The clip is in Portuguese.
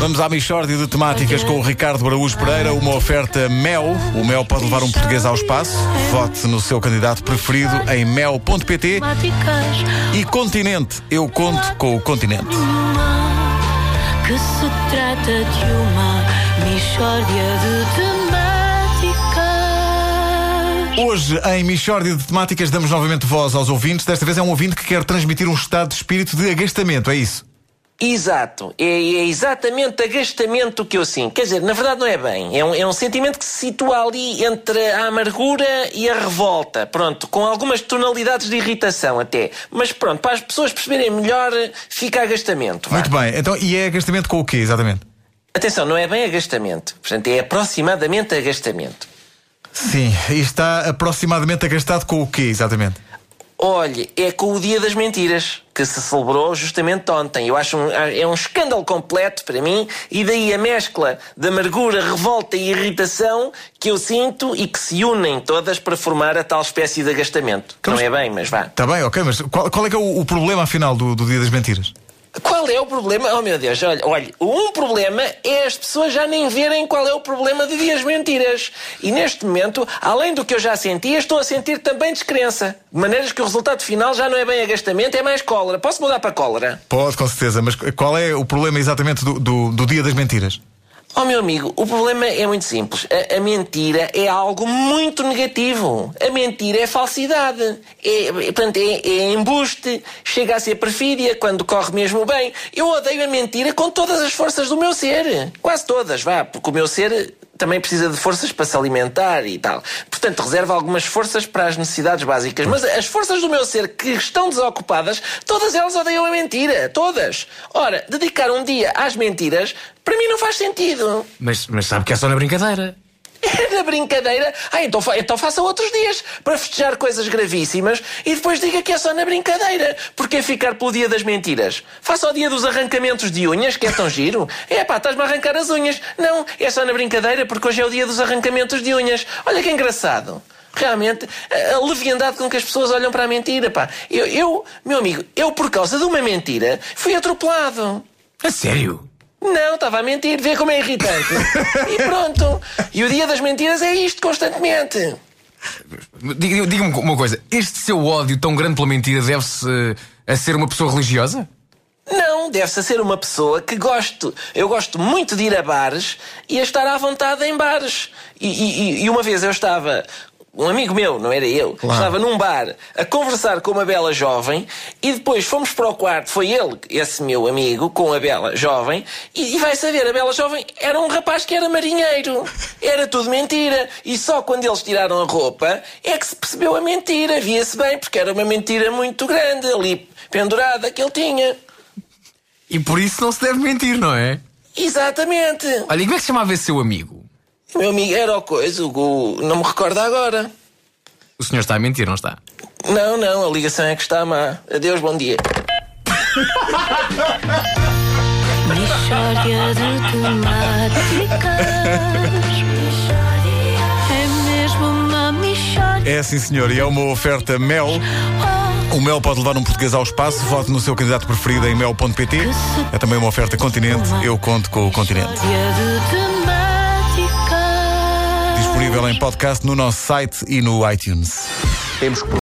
Vamos à Michórdia de temáticas com o Ricardo Araújo Pereira, uma oferta Mel. O Mel pode levar um português ao espaço. Vote no seu candidato preferido em mel.pt. E Continente, eu conto com o Continente. Que se trata de uma Michórdia de temáticas. Hoje, em Michórdia de temáticas, damos novamente voz aos ouvintes. Desta vez é um ouvinte que quer transmitir um estado de espírito de agastamento, é isso? Exato, é, é exatamente agastamento que eu sinto. Quer dizer, na verdade não é bem. É um, é um sentimento que se situa ali entre a amargura e a revolta. Pronto, com algumas tonalidades de irritação até. Mas pronto, para as pessoas perceberem melhor, fica agastamento. vá. Muito bem. Então, e é agastamento com o quê, exatamente? Atenção, não é bem agastamento. Portanto, é aproximadamente agastamento. Sim, e está aproximadamente agastado com o quê, exatamente? Olhe, é com o Dia das Mentiras, que se celebrou justamente ontem. Eu acho um, é um escândalo completo para mim, e daí a mescla de amargura, revolta e irritação que eu sinto e que se unem todas para formar a tal espécie de agastamento. Então, Não é bem, mas vá. Está bem, ok, mas qual, qual é que é o, o problema afinal do, do Dia das Mentiras? Qual é o problema? Oh meu Deus, olha, olha, um problema é as pessoas já nem verem qual é o problema de dias mentiras. E neste momento, além do que eu já sentia, estou a sentir também descrença. De maneiras que o resultado final já não é bem agastamento, é mais cólera. Posso mudar para cólera? Pode, com certeza, mas qual é o problema exatamente do, do, do Dia das Mentiras? Oh meu amigo, o problema é muito simples. A, a mentira é algo muito negativo. A mentira é falsidade. É, portanto, é, é embuste, chega a ser perfídia quando corre mesmo bem. Eu odeio a mentira com todas as forças do meu ser. Quase todas, vá, porque o meu ser também precisa de forças para se alimentar e tal. Portanto, reserva algumas forças para as necessidades básicas. Mas as forças do meu ser que estão desocupadas, todas elas odeiam a mentira. Todas. Ora, dedicar um dia às mentiras, para mim não faz sentido. Mas, mas sabe que é só na brincadeira. Brincadeira. Ah, então, então faça outros dias para festejar coisas gravíssimas e depois diga que é só na brincadeira. Porque é ficar pelo dia das mentiras. Faça o dia dos arrancamentos de unhas, que é tão giro. É pá, estás-me a arrancar as unhas. Não, é só na brincadeira porque hoje é o dia dos arrancamentos de unhas. Olha que engraçado. Realmente, a a leviandade com que as pessoas olham para a mentira, pá. Eu, eu, meu amigo, eu por causa de uma mentira fui atropelado. A sério? Não, estava a mentir, vê como é irritante. e pronto. E o dia das mentiras é isto constantemente. Diga- Diga-me uma coisa: este seu ódio tão grande pela mentira deve-se eh, a ser uma pessoa religiosa? Não, deve-se a ser uma pessoa que gosto. Eu gosto muito de ir a bares e a estar à vontade em bares. E, e- e uma vez eu estava. Um amigo meu, não era eu, estava num bar a conversar com uma bela jovem e depois fomos para o quarto. Foi ele, esse meu amigo, com a bela jovem. E, e vai saber, a bela jovem era um rapaz que era marinheiro. Era tudo mentira. E só quando eles tiraram a roupa é que se percebeu a mentira. Via-se bem, porque era uma mentira muito grande ali pendurada que ele tinha. E por isso não se deve mentir, não é? Exatamente. Olha, e como é que se chamava esse seu amigo? Meu amigo era o coisa, o, não me recordo agora. O senhor está a mentir, não está? Não, não, a ligação é que está má. Adeus, bom dia. Michórdia de temáticas. É mesmo uma Michórdia. É sim, senhor, e é uma oferta Mel. O Mel pode levar um português ao espaço. Vote no seu candidato preferido em mel.pt. É também uma oferta Continente. Eu conto com o Continente. De temáticas. Disponível em podcast no nosso site e no iTunes. Temos